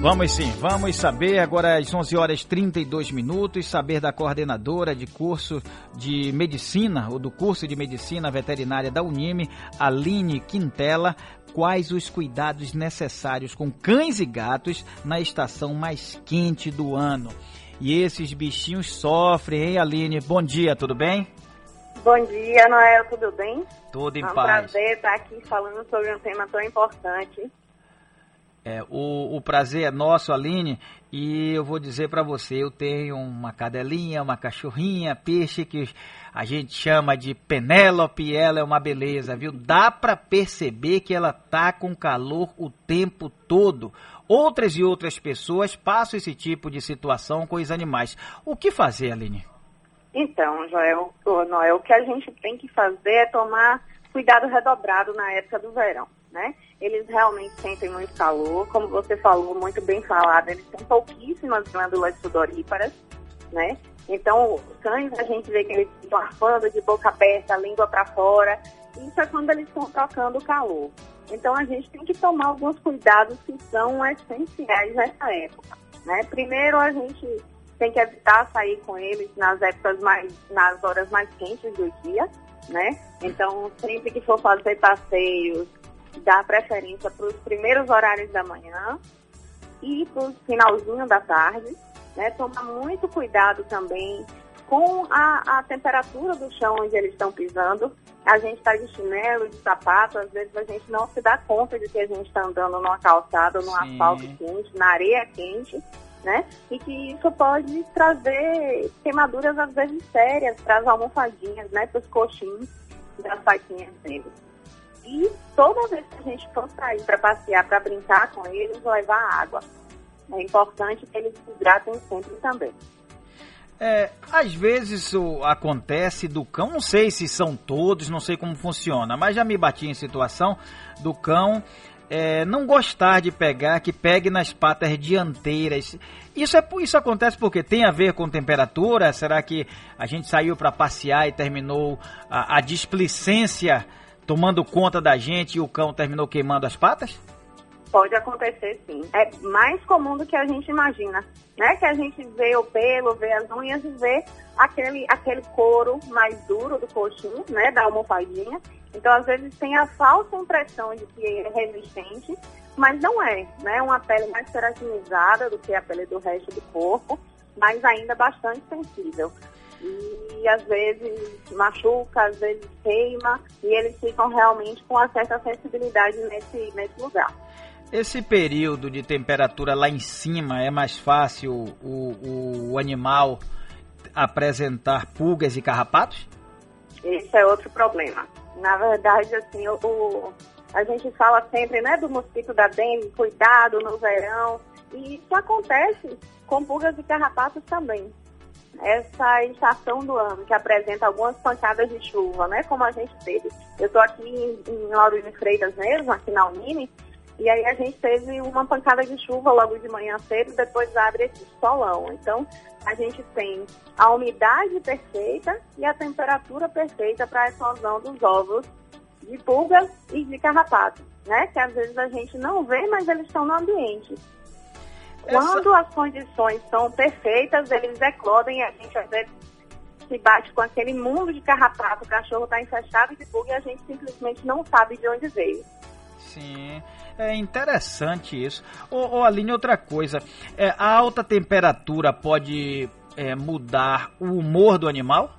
Vamos sim, vamos saber agora às 11 horas 32 minutos, saber da coordenadora de curso de medicina, ou do curso de medicina veterinária da Unime, Aline Quintela, quais os cuidados necessários com cães e gatos na estação mais quente do ano. E esses bichinhos sofrem, hein, Aline? Bom dia, tudo bem? Bom dia, Noel, tudo bem? Tudo em é um paz. prazer estar aqui falando sobre um tema tão importante. É, o, o prazer é nosso, Aline, e eu vou dizer para você, eu tenho uma cadelinha, uma cachorrinha, peixe que a gente chama de Penélope, ela é uma beleza, viu? Dá para perceber que ela tá com calor o tempo todo. Outras e outras pessoas passam esse tipo de situação com os animais. O que fazer, Aline? Então, Joel, Noel, o que a gente tem que fazer é tomar cuidado redobrado na época do verão, né? Eles realmente sentem muito calor, como você falou, muito bem falado, eles têm pouquíssimas glândulas sudoríparas, né? Então, cães, a gente vê que eles estão arfando de boca aberta, língua para fora. Isso é quando eles estão trocando o calor. Então, a gente tem que tomar alguns cuidados que são essenciais nessa época. Né? Primeiro, a gente tem que evitar sair com eles nas épocas mais, nas horas mais quentes do dia, né? Então, sempre que for fazer passeios, dar preferência para os primeiros horários da manhã e para o finalzinho da tarde, né? Tomar muito cuidado também com a, a temperatura do chão onde eles estão pisando. A gente está de chinelo, de sapato, às vezes a gente não se dá conta de que a gente está andando numa calçada, num Sim. asfalto quente, na areia quente, né? E que isso pode trazer queimaduras às vezes sérias para as almofadinhas, né? Para os coxins das patinhas deles. E toda vez que a gente for sair para passear, para brincar com eles, levar água. É importante que eles se hidratem sempre também. É, às vezes acontece do cão, não sei se são todos, não sei como funciona, mas já me bati em situação do cão é, não gostar de pegar, que pegue nas patas dianteiras. Isso, é, isso acontece porque tem a ver com temperatura? Será que a gente saiu para passear e terminou a, a displicência tomando conta da gente e o cão terminou queimando as patas? Pode acontecer sim. É mais comum do que a gente imagina, né? Que a gente vê o pelo, vê as unhas e vê aquele, aquele couro mais duro do coxinho, né? Da almofadinha. Então, às vezes, tem a falsa impressão de que é resistente, mas não é, né? Uma pele mais keratinizada do que a pele do resto do corpo, mas ainda bastante sensível. E às vezes machuca, às vezes queima, e eles ficam realmente com uma certa sensibilidade nesse, nesse lugar. Esse período de temperatura lá em cima é mais fácil o, o animal apresentar pulgas e carrapatos? Esse é outro problema. Na verdade, assim, o, o, a gente fala sempre né, do mosquito da dengue, cuidado no verão, e isso acontece com pulgas e carrapatos também. Essa estação do ano que apresenta algumas pancadas de chuva, né, como a gente teve. Eu estou aqui em, em Lauro de Freitas mesmo, aqui na Unime, e aí a gente teve uma pancada de chuva logo de manhã cedo, depois abre esse solão. Então, a gente tem a umidade perfeita e a temperatura perfeita para a eclosão dos ovos de pulgas e de carrapato, né? Que às vezes a gente não vê, mas eles estão no ambiente. Quando as condições são perfeitas, eles eclodem e a gente às vezes se bate com aquele mundo de carrapato, o cachorro está infestado de pulga e a gente simplesmente não sabe de onde veio. Sim, é interessante isso. Ô, ô Aline, outra coisa, é, a alta temperatura pode é, mudar o humor do animal?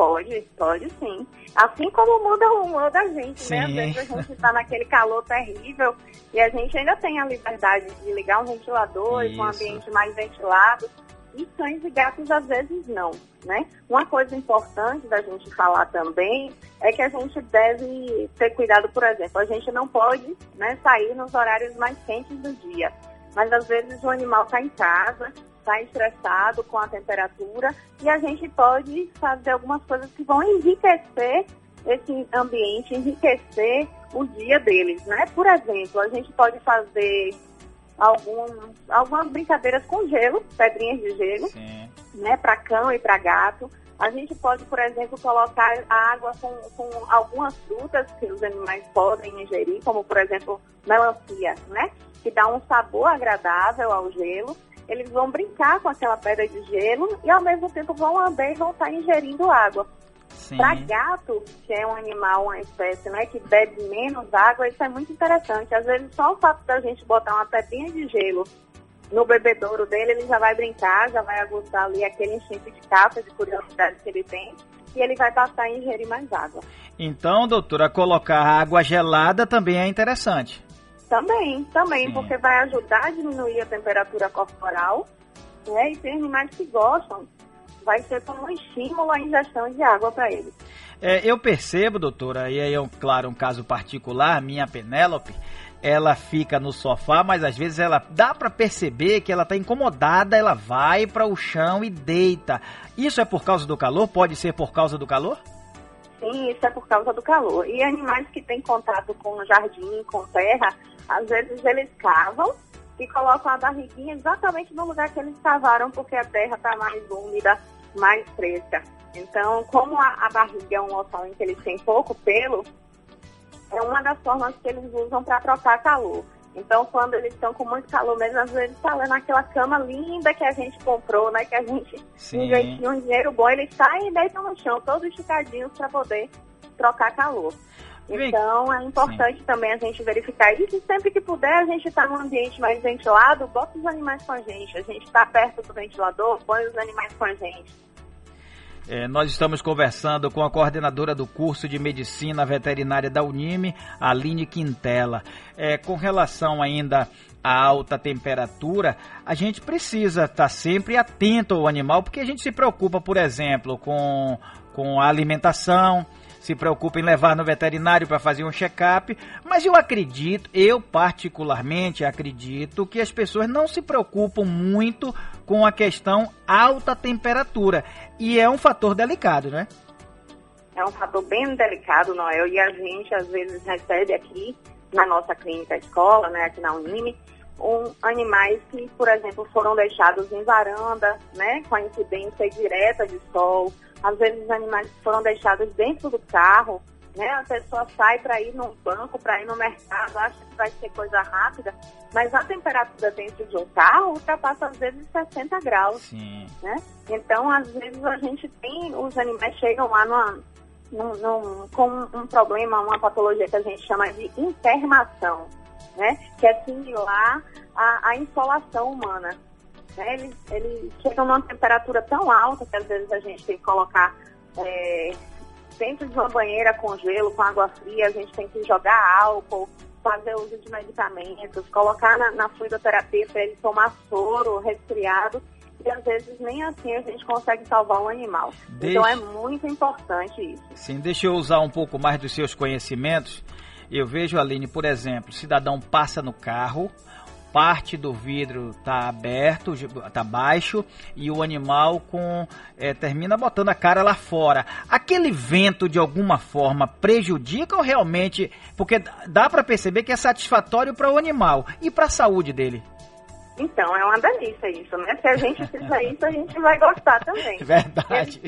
Pode, pode sim. Assim como muda o humor da gente, Sim. né? Às vezes a gente está naquele calor terrível e a gente ainda tem a liberdade de ligar um ventilador e com um Isso. ambiente mais ventilado. E cães e gatos às vezes não, né? Uma coisa importante da gente falar também é que a gente deve ter cuidado, por exemplo, a gente não pode né, sair nos horários mais quentes do dia. Mas às vezes o animal está em casa, está estressado com a temperatura e a gente pode fazer algumas coisas que vão enriquecer esse ambiente, enriquecer o dia deles, né? Por exemplo, a gente pode fazer algum, algumas brincadeiras com gelo, pedrinhas de gelo, Sim. né, para cão e para gato. A gente pode, por exemplo, colocar a água com, com algumas frutas que os animais podem ingerir, como por exemplo melancia, né? que dá um sabor agradável ao gelo. Eles vão brincar com aquela pedra de gelo e ao mesmo tempo vão lamber e vão estar ingerindo água. Para gato, que é um animal, uma espécie, né, que bebe menos água, isso é muito interessante. Às vezes só o fato da gente botar uma pedrinha de gelo no bebedouro dele, ele já vai brincar, já vai aguçar ali aquele instinto de caça, de curiosidade que ele tem, e ele vai passar a ingerir mais água. Então, doutora, colocar água gelada também é interessante. Também, também, Sim. porque vai ajudar a diminuir a temperatura corporal, né? E tem animais que gostam, vai ser como um estímulo à ingestão de água para eles. É, eu percebo, doutora, e aí é, um, claro, um caso particular, minha Penélope, ela fica no sofá, mas às vezes ela dá para perceber que ela está incomodada, ela vai para o chão e deita. Isso é por causa do calor? Pode ser por causa do calor? Sim, isso é por causa do calor. E animais que têm contato com jardim, com terra, às vezes eles cavam e colocam a barriguinha exatamente no lugar que eles cavaram, porque a terra está mais úmida, mais fresca. Então, como a, a barriga é um local em que eles têm pouco pelo, é uma das formas que eles usam para trocar calor. Então, quando eles estão com muito calor mesmo, às vezes está lá naquela cama linda que a gente comprou, né? Que a gente investiu um dinheiro bom, eles saem e deitam no chão, todos esticadinhos para poder trocar calor. Então, é importante Sim. também a gente verificar isso. Sempre que puder, a gente está num ambiente mais ventilado, bota os animais com a gente. A gente está perto do ventilador, põe os animais com a gente. É, nós estamos conversando com a coordenadora do curso de Medicina Veterinária da Unime, Aline Quintela. É, com relação ainda à alta temperatura, a gente precisa estar tá sempre atento ao animal, porque a gente se preocupa, por exemplo, com, com a alimentação, se preocupa em levar no veterinário para fazer um check-up, mas eu acredito, eu particularmente acredito que as pessoas não se preocupam muito com a questão alta temperatura e é um fator delicado, né? É um fator bem delicado, Noel, e a gente às vezes recebe aqui na nossa clínica escola, né, aqui na Unime, um, animais que, por exemplo, foram deixados em varanda, né, com a incidência direta de sol, às vezes os animais foram deixados dentro do carro, né? A pessoa sai para ir no banco, para ir no mercado, acha que vai ser coisa rápida, mas a temperatura dentro de um carro ultrapassa às vezes 60 graus, Sim. né? Então, às vezes a gente tem, os animais chegam lá numa, num, num, com um problema, uma patologia que a gente chama de intermação, né? Que é similar à, à insolação humana. Né? Eles, eles chegam numa temperatura tão alta que às vezes a gente tem que colocar é, dentro de uma banheira com gelo, com água fria, a gente tem que jogar álcool, fazer uso de medicamentos, colocar na, na fluidoterapia para ele tomar soro, resfriado. E às vezes nem assim a gente consegue salvar um animal. Deixe... Então é muito importante isso. Sim, deixa eu usar um pouco mais dos seus conhecimentos. Eu vejo, Aline, por exemplo, o cidadão passa no carro, parte do vidro está aberto, está baixo e o animal com é, termina botando a cara lá fora. Aquele vento de alguma forma prejudica ou realmente? Porque dá para perceber que é satisfatório para o animal e para a saúde dele. Então, é uma delícia isso, né? Se a gente fizer isso, a gente vai gostar também. Verdade.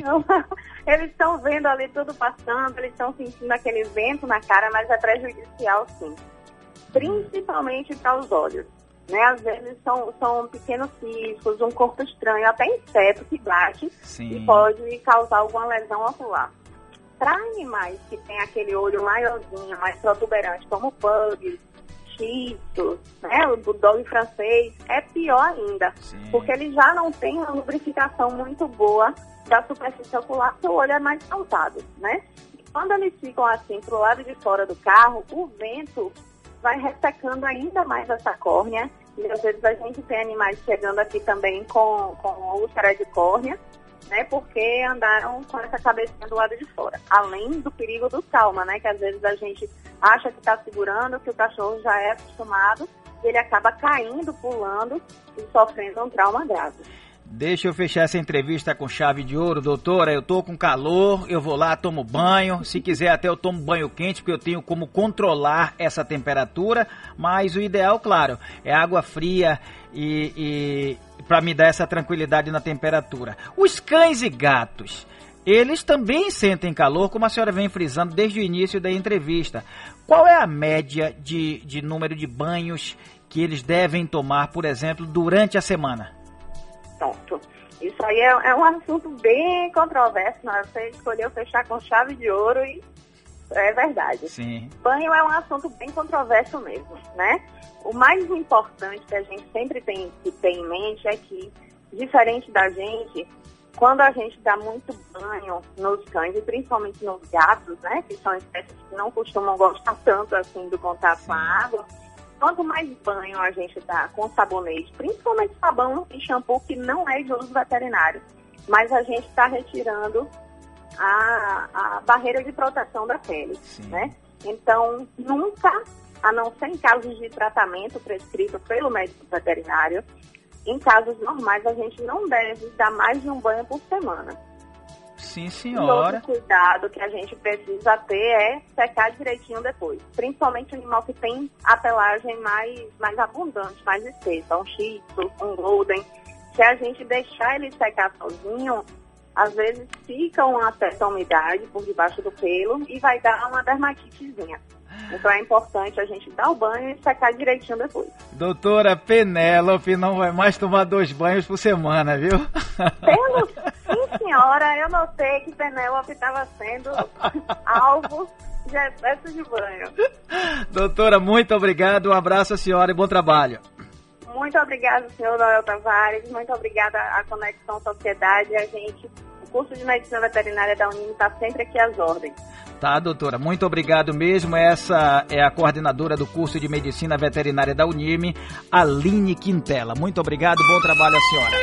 Eles estão vendo ali tudo passando, eles estão sentindo aquele vento na cara, mas é prejudicial sim. Principalmente para os olhos. Né? Às vezes são, são pequenos ciscos, um corpo estranho, até inseto que bate Sim. e pode causar alguma lesão ocular. Para animais que têm aquele olho maiorzinho, mais protuberante, como pugs, chitos, né, o bulldog francês, é pior ainda, Sim. porque ele já não tem uma lubrificação muito boa da superfície ocular, porque o olho é mais saltado, né? Quando eles ficam assim pro lado de fora do carro, o vento vai ressecando ainda mais essa córnea. E às vezes a gente tem animais chegando aqui também com, com úlcera de córnea, né? Porque andaram com essa cabecinha do lado de fora. Além do perigo do trauma, né? Que às vezes a gente acha que está segurando, que o cachorro já é acostumado, e ele acaba caindo, pulando e sofrendo um trauma grave. Deixa eu fechar essa entrevista com chave de ouro, doutora. Eu tô com calor, eu vou lá, tomo banho. Se quiser, até eu tomo banho quente, porque eu tenho como controlar essa temperatura. Mas o ideal, claro, é água fria e, e para me dar essa tranquilidade na temperatura. Os cães e gatos. Eles também sentem calor, como a senhora vem frisando desde o início da entrevista. Qual é a média de, de número de banhos que eles devem tomar, por exemplo, durante a semana? Pronto. Isso aí é, é um assunto bem controverso, né? Você escolheu fechar com chave de ouro e é verdade. Sim. Banho é um assunto bem controverso mesmo, né? O mais importante que a gente sempre tem que ter em mente é que, diferente da gente, quando a gente dá muito banho nos cães, e principalmente nos gatos, né? Que são espécies que não costumam gostar tanto assim do contato Sim. com a água. Quanto mais banho a gente dá com sabonete, principalmente sabão e shampoo que não é de uso veterinário, mas a gente está retirando a, a barreira de proteção da pele, Sim. né? Então, nunca, a não ser em casos de tratamento prescrito pelo médico veterinário, em casos normais a gente não deve dar mais de um banho por semana. Sim, senhora. outro cuidado que a gente precisa ter é secar direitinho depois. Principalmente animal que tem a pelagem mais, mais abundante, mais espessa. Um shih um golden. Se a gente deixar ele secar sozinho, às vezes fica uma certa umidade por debaixo do pelo e vai dar uma dermatitezinha. Então é importante a gente dar o banho e secar direitinho depois. Doutora Penélope não vai mais tomar dois banhos por semana, viu? Pelo, senhora, eu notei que Penélope estava sendo alvo de excesso de banho. Doutora, muito obrigado, um abraço à senhora e bom trabalho. Muito obrigada, senhor Noel Tavares. Muito obrigada à Conexão Sociedade. A gente, o curso de Medicina Veterinária da Unime está sempre aqui às ordens. Tá, doutora. Muito obrigado mesmo. Essa é a coordenadora do curso de Medicina Veterinária da Unime, Aline Quintela. Muito obrigado. Bom trabalho à senhora.